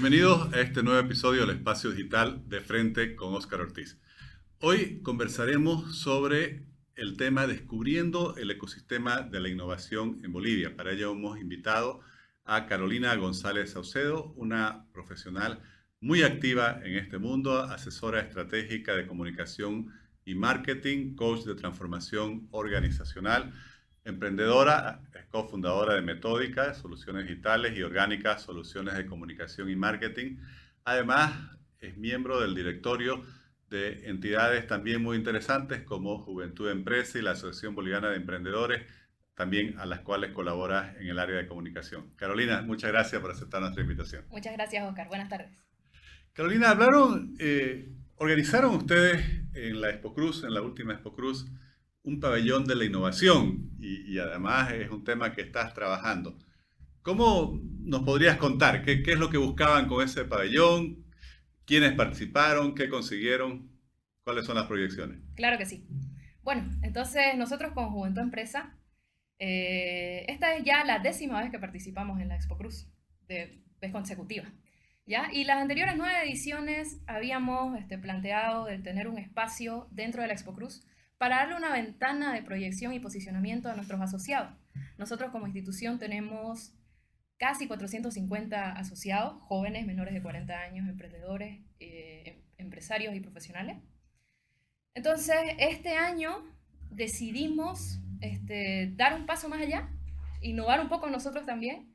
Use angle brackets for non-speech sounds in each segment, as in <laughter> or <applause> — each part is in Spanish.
Bienvenidos a este nuevo episodio del Espacio Digital de Frente con Óscar Ortiz. Hoy conversaremos sobre el tema Descubriendo el ecosistema de la innovación en Bolivia. Para ello hemos invitado a Carolina González Saucedo, una profesional muy activa en este mundo, asesora estratégica de comunicación y marketing, coach de transformación organizacional, emprendedora, es cofundadora de Metódica, Soluciones Digitales y Orgánicas, Soluciones de Comunicación y Marketing. Además, es miembro del directorio de entidades también muy interesantes como Juventud Empresa y la Asociación Boliviana de Emprendedores, también a las cuales colabora en el área de comunicación. Carolina, muchas gracias por aceptar nuestra invitación. Muchas gracias, Oscar. Buenas tardes. Carolina, hablaron, eh, organizaron ustedes en la Expo Cruz, en la última Expo Cruz, un pabellón de la innovación y, además es un tema que estás trabajando. ¿Cómo nos podrías contar qué, es lo que buscaban con ese pabellón? ¿Quiénes participaron? ¿Qué consiguieron? ¿Cuáles son las proyecciones? Claro que sí. Bueno, entonces nosotros con Juventud Empresa eh, esta es ya la décima vez que participamos en la Expo Cruz, de vez consecutiva. ¿ya? Y las anteriores nueve ediciones habíamos este, planteado el tener un espacio dentro de la Expo Cruz para darle una ventana de proyección y posicionamiento a nuestros asociados. Nosotros como institución tenemos casi 450 asociados, jóvenes menores de 40 años, emprendedores, eh, empresarios y profesionales. Entonces, este año decidimos este, dar un paso más allá, innovar un poco nosotros también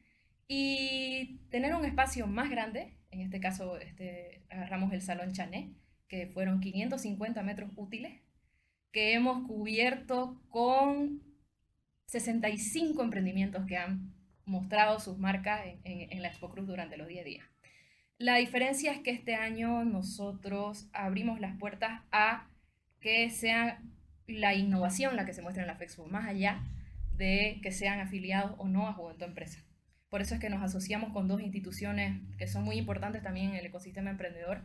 y tener un espacio más grande. En este caso, este, agarramos el Salón Chané, que fueron 550 metros útiles, que hemos cubierto con 65 emprendimientos que han mostrado sus marcas en, en la Expo Cruz durante los 10 días. La diferencia es que este año nosotros abrimos las puertas a que sean la innovación la que se muestra en la FEXPO, más allá de que sean afiliados o no a Juventud Empresa. Por eso es que nos asociamos con dos instituciones que son muy importantes también en el ecosistema emprendedor,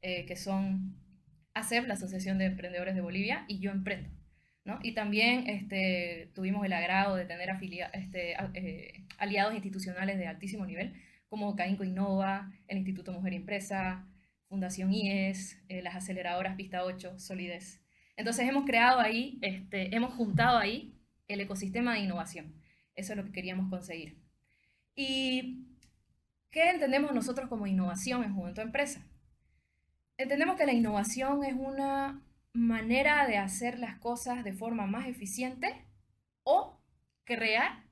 eh, que son ACEP, la Asociación de Emprendedores de Bolivia, y Yo Emprendo. ¿no? Y también este, tuvimos el agrado de tener este, eh, aliados institucionales de altísimo nivel, como Cainco Innova, el Instituto Mujer Empresa, Fundación IES, eh, las aceleradoras Pista 8, Solidez. Entonces hemos creado ahí, este, hemos juntado ahí el ecosistema de innovación. Eso es lo que queríamos conseguir. ¿Y qué entendemos nosotros como innovación en Juventud Empresa? Entendemos que la innovación es una manera de hacer las cosas de forma más eficiente o crear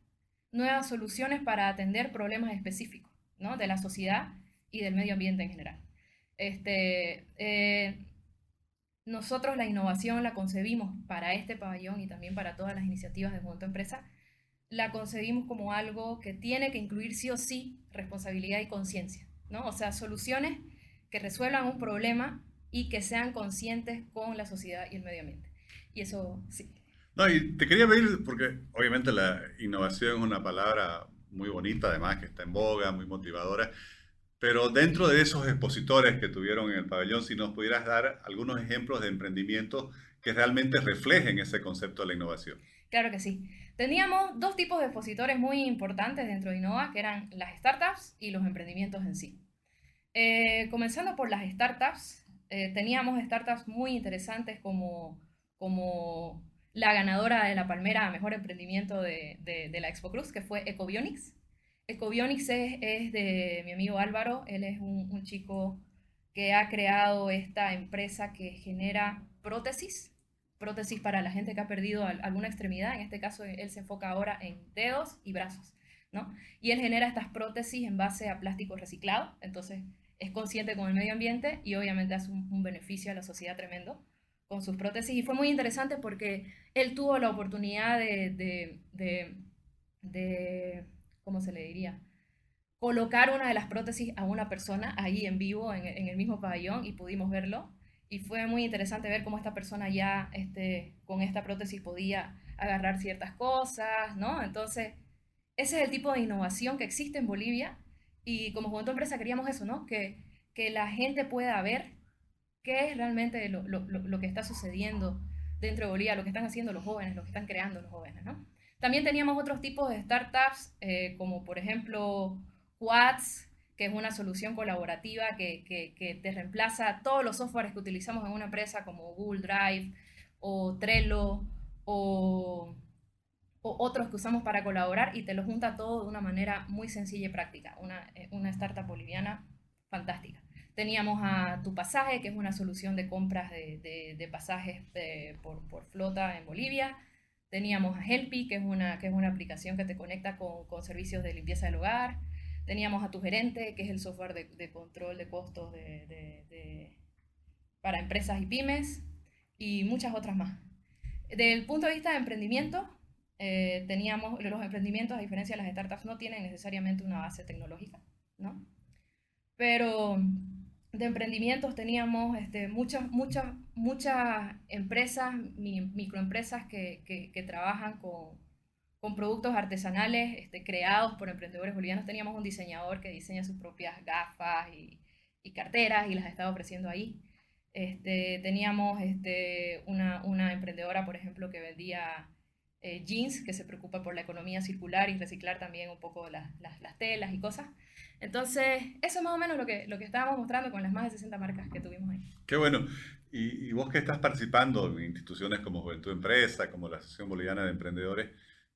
nuevas soluciones para atender problemas específicos ¿no? de la sociedad y del medio ambiente en general. Este, eh, nosotros la innovación la concebimos para este pabellón y también para todas las iniciativas de Juventud Empresa, la concebimos como algo que tiene que incluir sí o sí responsabilidad y conciencia, ¿no? O sea, soluciones que resuelvan un problema y que sean conscientes con la sociedad y el medio ambiente. Y eso sí. No, y te quería pedir, porque obviamente la innovación es una palabra muy bonita, además que está en boga, muy motivadora. Pero dentro de esos expositores que tuvieron en el pabellón, si nos pudieras dar algunos ejemplos de emprendimientos que realmente reflejen ese concepto de la innovación. Claro que sí. Teníamos dos tipos de expositores muy importantes dentro de Innova, que eran las startups y los emprendimientos en sí. Eh, comenzando por las startups, eh, teníamos startups muy interesantes como, como la ganadora de la Palmera a Mejor Emprendimiento de, de, de la Expo Cruz, que fue Ecobionics. Ecobionics es, de mi amigo Álvaro, él es un, chico que ha creado esta empresa que genera prótesis, prótesis para la gente que ha perdido alguna extremidad, en este caso él se enfoca ahora en dedos y brazos, ¿no? Y él genera estas prótesis en base a plástico reciclado, entonces es consciente con el medio ambiente y obviamente hace un, beneficio a la sociedad tremendo con sus prótesis. Y fue muy interesante porque él tuvo la oportunidad de ¿cómo se le diría? Colocar una de las prótesis a una persona ahí en vivo, en, el mismo pabellón, y pudimos verlo. Y fue muy interesante ver cómo esta persona ya este, con esta prótesis podía agarrar ciertas cosas, ¿no? Entonces, ese es el tipo de innovación que existe en Bolivia. Y como Juventud Empresa queríamos eso, ¿no? Que, que la gente pueda ver qué es realmente lo, lo, lo, que está sucediendo dentro de Bolivia, lo que están haciendo los jóvenes, lo que están creando los jóvenes, ¿no? También teníamos otros tipos de startups, eh, como por ejemplo Quads, que es una solución colaborativa que, que, te reemplaza todos los softwares que utilizamos en una empresa como Google Drive o Trello o, o, otros que usamos para colaborar y te lo junta todo de una manera muy sencilla y práctica. Una, eh, una startup boliviana fantástica. Teníamos a Tu Pasaje, que es una solución de compras de, de, pasajes eh, por, por, flota en Bolivia. Teníamos a Helpy, que es una, que es una aplicación que te conecta con, con servicios de limpieza del hogar. Teníamos a Tu Gerente, que es el software de, de control de costos de, para empresas y pymes. Y muchas otras más. Desde el punto de vista de emprendimiento, eh, teníamos, los emprendimientos, a diferencia de las startups, no tienen necesariamente una base tecnológica, ¿no? Pero de emprendimientos teníamos este, muchas, muchas, muchas empresas, microempresas que, que, trabajan con, con, productos artesanales este, creados por emprendedores bolivianos. Teníamos un diseñador que diseña sus propias gafas y, y carteras y las estaba ofreciendo ahí. Este, teníamos este, una, una, emprendedora, por ejemplo, que vendía eh, jeans, que se preocupa por la economía circular y reciclar también un poco las, las telas y cosas. Entonces, eso es más o menos lo que, lo que estábamos mostrando con las más de 60 marcas que tuvimos ahí. Qué bueno. Y, vos que estás participando en instituciones como Juventud Empresa, como la Asociación Boliviana de Emprendedores,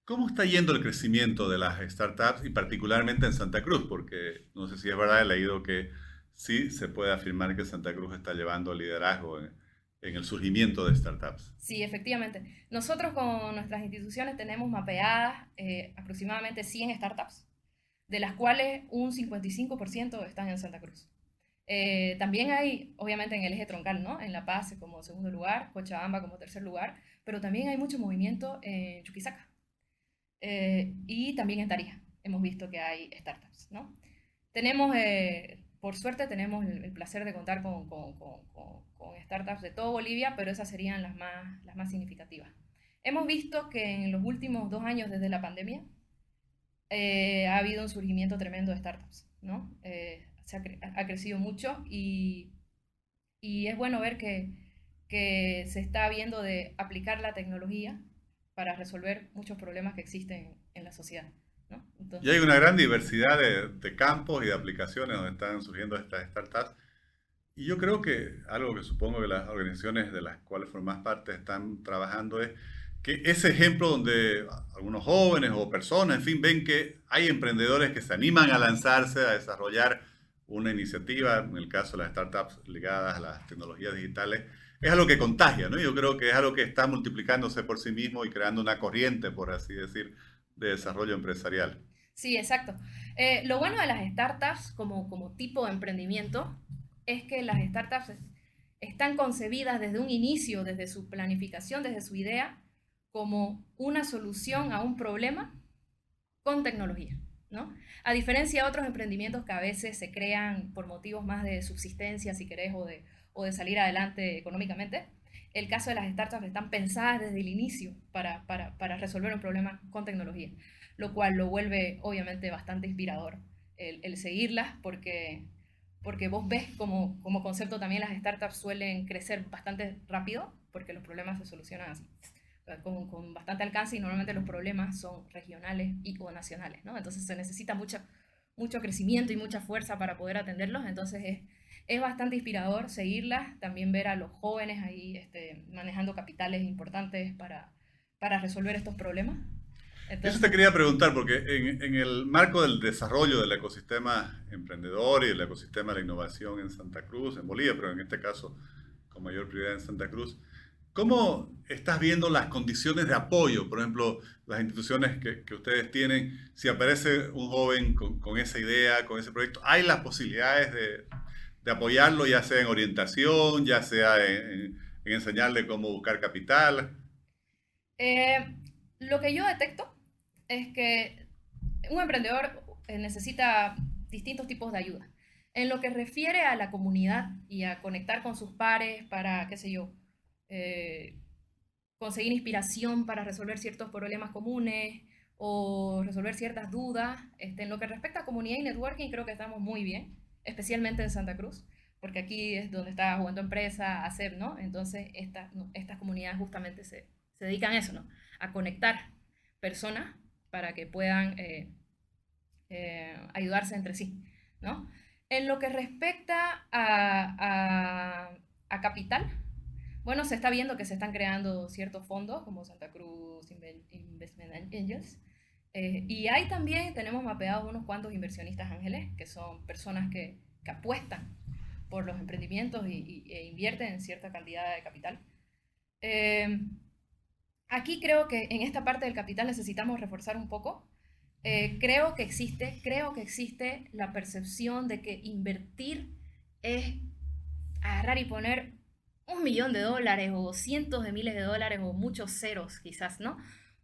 ¿cómo está yendo el crecimiento de las startups y particularmente en Santa Cruz? Porque no sé si es verdad, he leído que sí se puede afirmar que Santa Cruz está llevando liderazgo en, el surgimiento de startups. Sí, efectivamente. Nosotros con nuestras instituciones tenemos mapeadas eh, aproximadamente 100 startups de las cuales un 55% están en Santa Cruz. Eh, también hay, obviamente, en el eje troncal, ¿no? En La Paz como segundo lugar, Cochabamba como tercer lugar, pero también hay mucho movimiento en Chuquisaca eh, y también en Tarija. Hemos visto que hay startups, ¿no? Tenemos, eh, por suerte, tenemos el, placer de contar con, startups de todo Bolivia, pero esas serían las más, significativas. Hemos visto que en los últimos dos años desde la pandemia, eh, ha habido un surgimiento tremendo de startups, ¿no? Eh, se ha, crecido mucho y, y, es bueno ver que, que se está viendo de aplicar la tecnología para resolver muchos problemas que existen en la sociedad. ¿No? y hay una gran diversidad de, de, campos y de aplicaciones donde están surgiendo estas startups. Y yo creo que algo que supongo que las organizaciones de las cuales formas parte están trabajando es que ese ejemplo donde algunos jóvenes o personas, en fin, ven que hay emprendedores que se animan a lanzarse, a desarrollar una iniciativa, en el caso de las startups ligadas a las tecnologías digitales, es algo que contagia, ¿no? Yo creo que es algo que está multiplicándose por sí mismo y creando una corriente, por así decir, de desarrollo empresarial. Sí, exacto. Eh, lo bueno de las startups como, como tipo de emprendimiento es que las startups están concebidas desde un inicio, desde su planificación, desde su idea, como una solución a un problema con tecnología. ¿no? A diferencia de otros emprendimientos que a veces se crean por motivos más de subsistencia, si querés, o de, o de salir adelante económicamente, el caso de las startups están pensadas desde el inicio para, para, para resolver un problema con tecnología, lo cual lo vuelve obviamente bastante inspirador el, seguirlas porque, porque vos ves como, como concepto también las startups suelen crecer bastante rápido porque los problemas se solucionan así con, con, bastante alcance y normalmente los problemas son regionales y o nacionales, ¿no? Entonces se necesita mucho, mucho crecimiento y mucha fuerza para poder atenderlos, entonces es, es bastante inspirador seguirlas, también ver a los jóvenes ahí este, manejando capitales importantes para, para resolver estos problemas. Eso te quería preguntar, porque en, en, el marco del desarrollo del ecosistema emprendedor y del ecosistema de la innovación en Santa Cruz, en Bolivia, pero en este caso con mayor prioridad en Santa Cruz, ¿Cómo estás viendo las condiciones de apoyo? Por ejemplo, las instituciones que, que ustedes tienen, si aparece un joven con, con, esa idea, con ese proyecto, ¿hay las posibilidades de, de apoyarlo, ya sea en orientación, ya sea en, en enseñarle cómo buscar capital? Eh, lo que yo detecto es que un emprendedor eh, necesita distintos tipos de ayuda. En lo que refiere a la comunidad y a conectar con sus pares para, qué sé yo, eh, conseguir inspiración para resolver ciertos problemas comunes o resolver ciertas dudas. Este, en lo que respecta a comunidad y networking, creo que estamos muy bien, especialmente en Santa Cruz, porque aquí es donde está jugando empresa, hacer, ¿no? Entonces, estas comunidades justamente se, se, dedican a eso, ¿no? A conectar personas para que puedan eh, eh, ayudarse entre sí. ¿no? En lo que respecta a, a, capital, bueno, se está viendo que se están creando ciertos fondos como Santa Cruz Investment Angels. Eh, y ahí también tenemos mapeados unos cuantos inversionistas ángeles, que son personas que, que apuestan por los emprendimientos y, e invierten en cierta cantidad de capital. Eh, aquí creo que en esta parte del capital necesitamos reforzar un poco eh, creo que existe, creo que existe la percepción de que invertir es agarrar y poner un millón de dólares o cientos de miles de dólares o muchos ceros quizás, ¿no?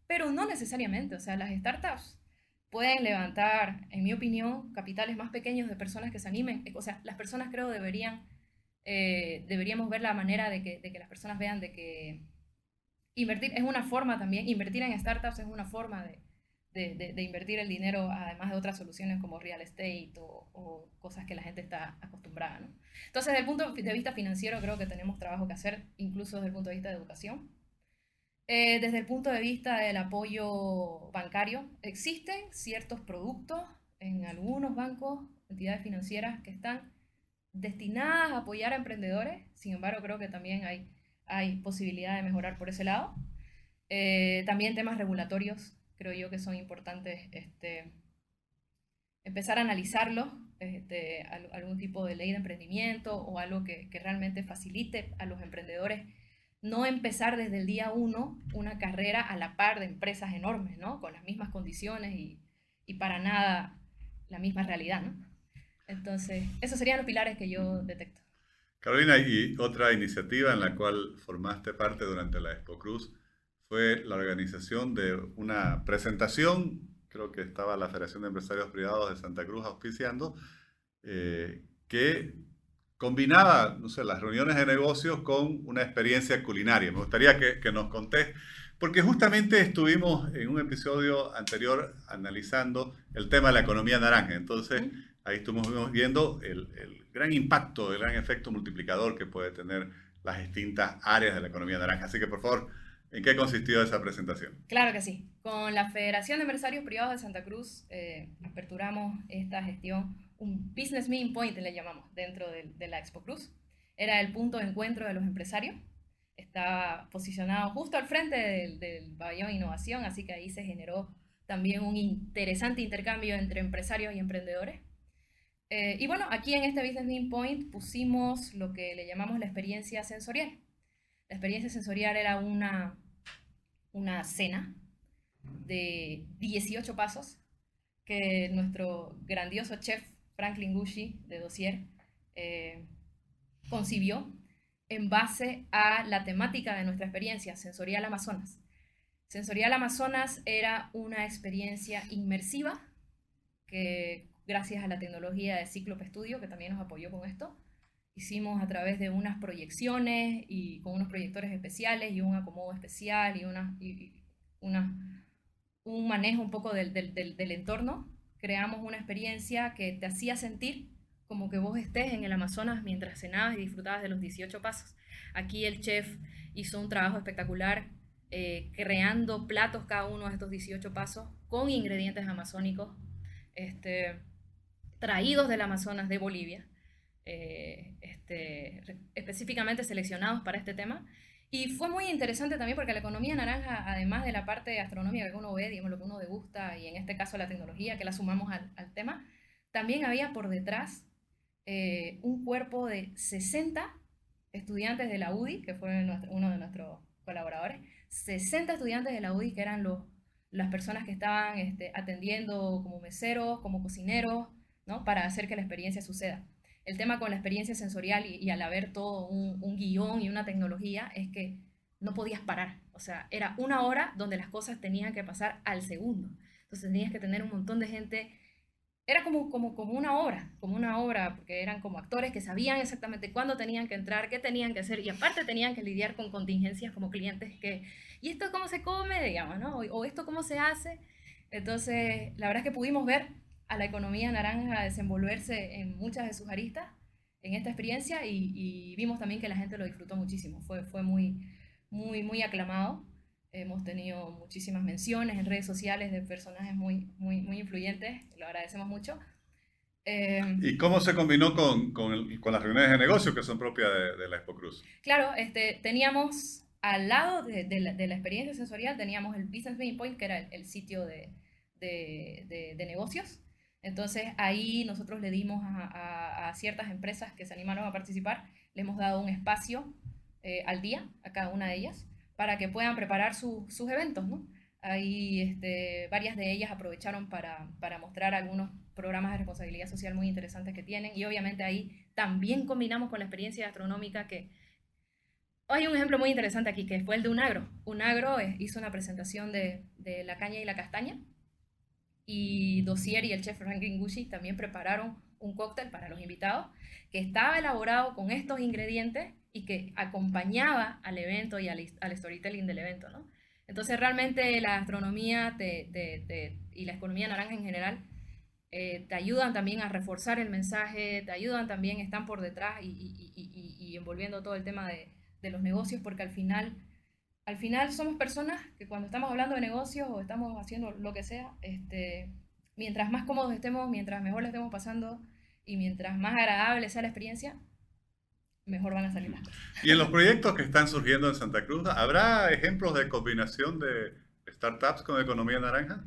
Pero no necesariamente, o sea, las startups pueden levantar, en mi opinión, capitales más pequeños de personas que se animen. O sea, las personas creo deberían, eh, deberíamos ver la manera de que, de que las personas vean de que invertir es una forma también, invertir en startups es una forma de, de, invertir el dinero, además de otras soluciones como real estate o, cosas que la gente está acostumbrada. ¿no? Entonces, desde el punto de vista financiero, creo que tenemos trabajo que hacer, incluso desde el punto de vista de educación. Eh, desde el punto de vista del apoyo bancario, existen ciertos productos en algunos bancos, entidades financieras que están destinadas a apoyar a emprendedores, sin embargo creo que también hay, hay posibilidad de mejorar por ese lado. Eh, también temas regulatorios creo yo que son importantes este, empezar a analizarlo, este, algún tipo de ley de emprendimiento o algo que, que, realmente facilite a los emprendedores no empezar desde el día uno una carrera a la par de empresas enormes, ¿no? Con las mismas condiciones y, y para nada la misma realidad, ¿no? Entonces, esos serían los pilares que yo detecto. Carolina, y otra iniciativa en la cual formaste parte durante la Expo Cruz fue la organización de una presentación, creo que estaba la Federación de Empresarios Privados de Santa Cruz auspiciando, eh, que combinaba, no sé, las reuniones de negocios con una experiencia culinaria. Me gustaría que, que nos contés, porque justamente estuvimos en un episodio anterior analizando el tema de la economía naranja. Entonces, ahí estuvimos viendo el, el gran impacto, el gran efecto multiplicador que puede tener las distintas áreas de la economía naranja. Así que, por favor, ¿En qué consistió esa presentación? Claro que sí. Con la Federación de Empresarios Privados de Santa Cruz eh, aperturamos esta gestión, un Business Meeting Point le llamamos, dentro de, la Expo Cruz. Era el punto de encuentro de los empresarios. Estaba posicionado justo al frente del, del pabellón Innovación, así que ahí se generó también un interesante intercambio entre empresarios y emprendedores. Eh, y bueno, aquí en este Business Meeting Point pusimos lo que le llamamos la experiencia sensorial. La experiencia sensorial era una una cena de 18 pasos que nuestro grandioso chef Franklin Gucci de Dossier eh, concibió en base a la temática de nuestra experiencia, Sensorial Amazonas. Sensorial Amazonas era una experiencia inmersiva que gracias a la tecnología de Ciclope Studio, que también nos apoyó con esto, hicimos a través de unas proyecciones y con unos proyectores especiales y un acomodo especial y, una, un manejo un poco del, entorno, creamos una experiencia que te hacía sentir como que vos estés en el Amazonas mientras cenabas y disfrutabas de los 18 pasos. Aquí el chef hizo un trabajo espectacular eh, creando platos cada uno de estos 18 pasos con ingredientes amazónicos este, traídos del Amazonas de Bolivia eh, este, específicamente seleccionados para este tema. Y fue muy interesante también porque la economía naranja, además de la parte gastronómica que uno ve, digamos, lo que uno degusta, y en este caso la tecnología que la sumamos al, al tema, también había por detrás eh, un cuerpo de 60 estudiantes de la UDI, que fue uno de nuestros colaboradores, 60 estudiantes de la UDI que eran los, las personas que estaban este, atendiendo como meseros, como cocineros, ¿no? para hacer que la experiencia suceda el tema con la experiencia sensorial y, al haber todo un, guion y una tecnología es que no podías parar. O sea, era una hora donde las cosas tenían que pasar al segundo. Entonces tenías que tener un montón de gente. Era como, como, como una obra, como una obra, porque eran como actores que sabían exactamente cuándo tenían que entrar, qué tenían que hacer, y aparte tenían que lidiar con contingencias como clientes que, ¿y esto cómo se come? Digamos, ¿no? O, o esto cómo se hace. Entonces, la verdad es que pudimos ver a la economía naranja a desenvolverse en muchas de sus aristas en esta experiencia y, vimos también que la gente lo disfrutó muchísimo. Fue, fue muy, muy, muy aclamado. Hemos tenido muchísimas menciones en redes sociales de personajes muy, muy, muy influyentes, lo agradecemos mucho. Eh, ¿Y cómo se combinó con, con, el- con las reuniones de negocios que son propias de, de la Expo Cruz? Claro, este, teníamos al lado de, de la, de la experiencia sensorial, teníamos el Business Meeting Point, que era el, el sitio de negocios. Entonces ahí nosotros le dimos a, ciertas empresas que se animaron a participar, le hemos dado un espacio eh, al día a cada una de ellas para que puedan preparar su- sus eventos, ¿no? Ahí este, varias de ellas aprovecharon para, mostrar algunos programas de responsabilidad social muy interesantes que tienen y obviamente ahí también combinamos con la experiencia gastronómica que hay un ejemplo muy interesante aquí que fue el de Unagro. Unagro eh, hizo una presentación de la caña y la castaña y Dossier y el chef Franklin Gucci también prepararon un cóctel para los invitados que estaba elaborado con estos ingredientes y que acompañaba al evento y al, al storytelling del evento, ¿no? Entonces realmente la gastronomía y la economía naranja en general eh, te ayudan también a reforzar el mensaje, te ayudan también, están por detrás y, envolviendo todo el tema de los negocios, porque al final, al final somos personas que cuando estamos hablando de negocios o estamos haciendo lo que sea, este, mientras más cómodos estemos, mientras mejor le estemos pasando y mientras más agradable sea la experiencia, mejor van a salir las cosas. Y en los proyectos que están surgiendo en Santa Cruz, ¿habrá ejemplos de combinación de startups con economía naranja?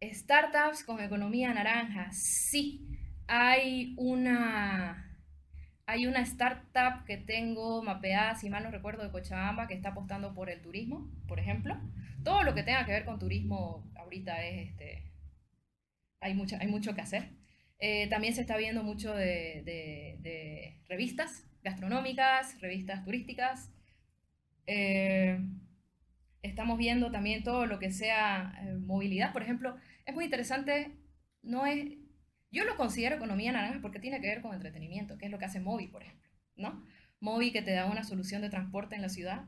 Startups con economía naranja, sí. Hay una, hay una startup que tengo mapeada, si mal no recuerdo, de Cochabamba, que está apostando por el turismo, por ejemplo. Todo lo que tenga que ver con turismo ahorita es, este, hay, mucho, hay mucho que hacer. Eh, también se está viendo mucho de, revistas gastronómicas, revistas turísticas. Eh, estamos viendo también todo lo que sea eh, movilidad. Por ejemplo, es muy interesante, no es, yo lo considero economía naranja porque tiene que ver con entretenimiento, que es lo que hace Movi, por ejemplo, ¿no? Movi que te da una solución de transporte en la ciudad,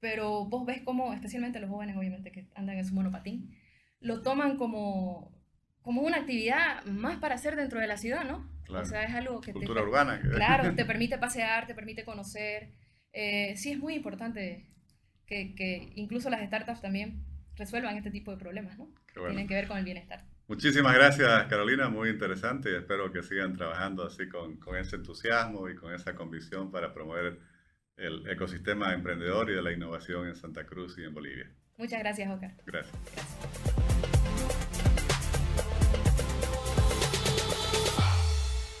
pero vos ves cómo, especialmente los jóvenes, obviamente, que andan en su monopatín, lo toman como, como una actividad más para hacer dentro de la ciudad, ¿no? Claro. O sea, es algo que Cultura te, urbana. que- Claro, te <laughs> permite pasear, te permite conocer. Eh, sí, es muy importante que, que incluso las startups también resuelvan este tipo de problemas, ¿no? Bueno. Tienen que ver con el bienestar. Muchísimas gracias, Carolina, muy interesante y espero que sigan trabajando así con, con ese entusiasmo y con esa convicción para promover el ecosistema emprendedor y de la innovación en Santa Cruz y en Bolivia. Muchas gracias, Oscar. Gracias. Gracias.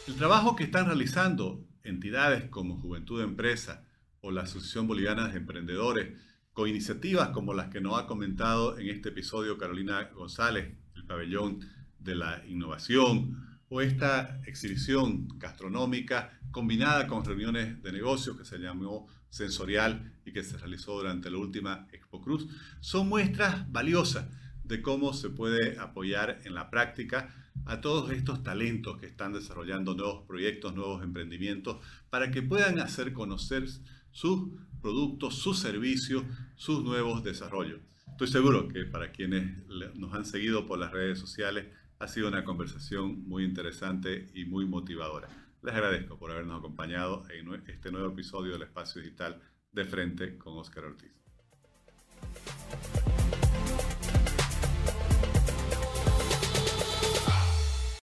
El trabajo que están realizando entidades como Juventud Empresa o la Asociación Boliviana de Emprendedores, con iniciativas como las que nos ha comentado en este episodio Carolina González, el pabellón de la innovación, o esta exhibición gastronómica combinada con reuniones de negocios que se llamó Sensorial y que se realizó durante la última Expo Cruz, son muestras valiosas de cómo se puede apoyar en la práctica a todos estos talentos que están desarrollando nuevos proyectos, nuevos emprendimientos, para que puedan hacer conocer sus productos, sus servicios, sus nuevos desarrollos. Estoy seguro que para quienes nos han seguido por las redes sociales ha sido una conversación muy interesante y muy motivadora. Les agradezco por habernos acompañado en este nuevo episodio del Espacio Digital de Frente con Oscar Ortiz.